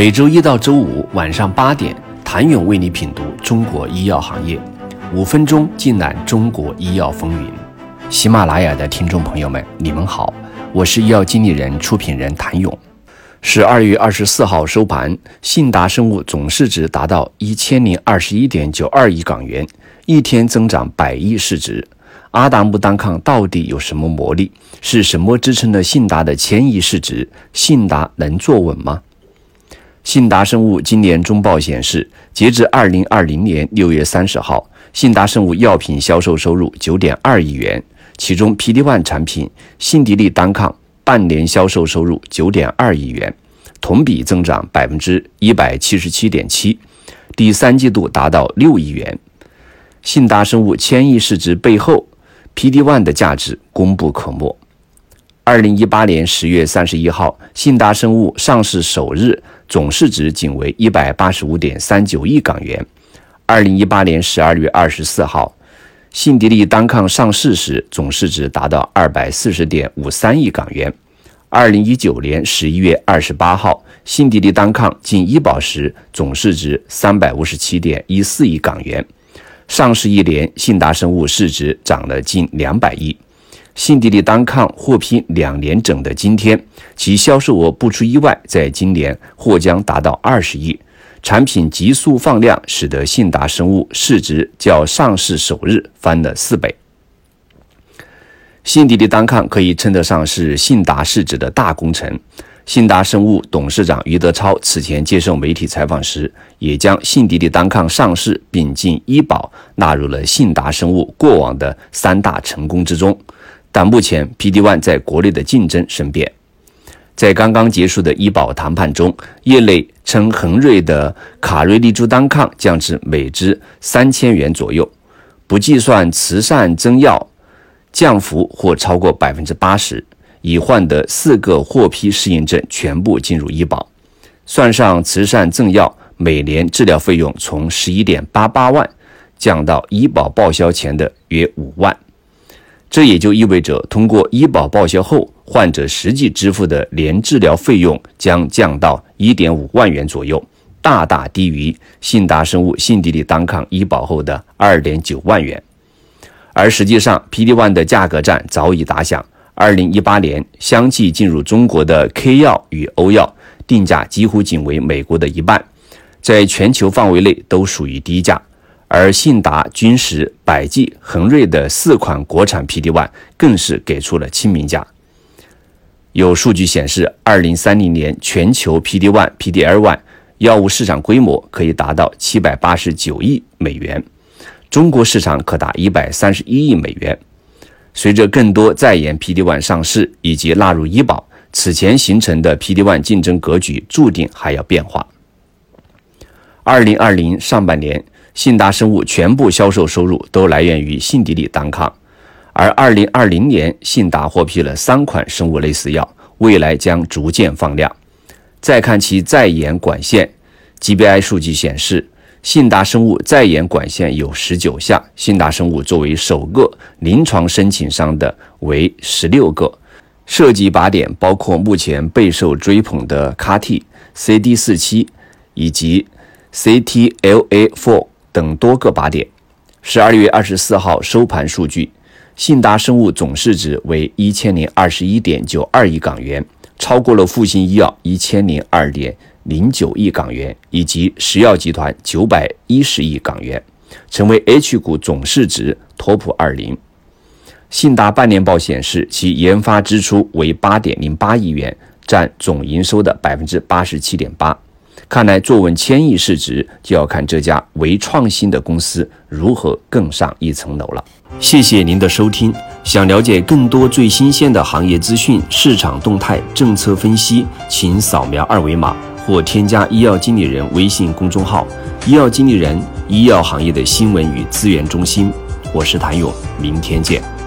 每周一到周五晚上八点，谭勇为你品读中国医药行业，五分钟尽览中国医药风云。喜马拉雅的听众朋友们，你们好，我是医药经理人、出品人谭勇。十二月二十四号收盘，信达生物总市值达到一千零二十一点九二亿港元，一天增长百亿市值。阿达木单抗到底有什么魔力？是什么支撑了信达的千亿市值？信达能坐稳吗？信达生物今年中报显示，截至二零二零年六月三十号，信达生物药品销售收入九点二亿元，其中 PD One 产品信迪利单抗半年销售收入九点二亿元，同比增长百分之一百七十七点七，第三季度达到六亿元。信达生物千亿市值背后。，PD One 的价值功不可没。二零一八年十月三十一号，信达生物上市首日，总市值仅为一百八十五点三九亿港元。二零一八年十二月二十四号，信迪利单抗上市时，总市值达到二百四十点五三亿港元。二零一九年十一月二十八号，信迪利单抗进医保时，总市值三百五十七点一四亿港元。上市一年，信达生物市值涨了近两百亿。信迪利单抗获批两年整的今天，其销售额不出意外，在今年或将达到二十亿。产品急速放量，使得信达生物市值较上市首日翻了四倍。信迪利单抗可以称得上是信达市值的大工程。信达生物董事长余德超此前接受媒体采访时，也将信迪利单抗上市并进医保纳入了信达生物过往的三大成功之中。但目前 PD-1 在国内的竞争甚变，在刚刚结束的医保谈判中，业内称恒瑞的卡瑞利珠单抗降至每支三千元左右，不计算慈善增药，降幅或超过百分之八十。已换得四个获批适应症全部进入医保，算上慈善赠药，每年治疗费用从十一点八八万降到医保报销前的约五万。这也就意味着，通过医保报销后，患者实际支付的年治疗费用将降到一点五万元左右，大大低于信达生物信迪利单抗医保后的二点九万元。而实际上，PD-1 的价格战早已打响。二零一八年，相继进入中国的 K 药与欧药定价几乎仅为美国的一半，在全球范围内都属于低价。而信达、君实、百济、恒瑞的四款国产 PD One 更是给出了亲民价。有数据显示，二零三零年全球 PD One、PDL One 药物市场规模可以达到七百八十九亿美元，中国市场可达一百三十一亿美元。随着更多在研 PD One 上市以及纳入医保，此前形成的 PD One 竞争格局注定还要变化。二零二零上半年，信达生物全部销售收入都来源于信迪利单抗，而二零二零年，信达获批了三款生物类似药，未来将逐渐放量。再看其在研管线，GBI 数据显示。信达生物在研管线有十九项，信达生物作为首个临床申请商的为十六个，涉及靶点包括目前备受追捧的 CAR-T、CD47 以及 CTLA4 等多个靶点。十二月二十四号收盘数据，信达生物总市值为一千零二十一点九二亿港元，超过了复星医药一千零二点。零九亿港元，以及石药集团九百一十亿港元，成为 H 股总市值 TOP 二零。信达半年报显示，其研发支出为八点零八亿元，占总营收的百分之八十七点八。看来坐稳千亿市值，就要看这家唯创新的公司如何更上一层楼了。谢谢您的收听。想了解更多最新鲜的行业资讯、市场动态、政策分析，请扫描二维码。或添加医药经理人微信公众号“医药经理人”，医药行业的新闻与资源中心。我是谭勇，明天见。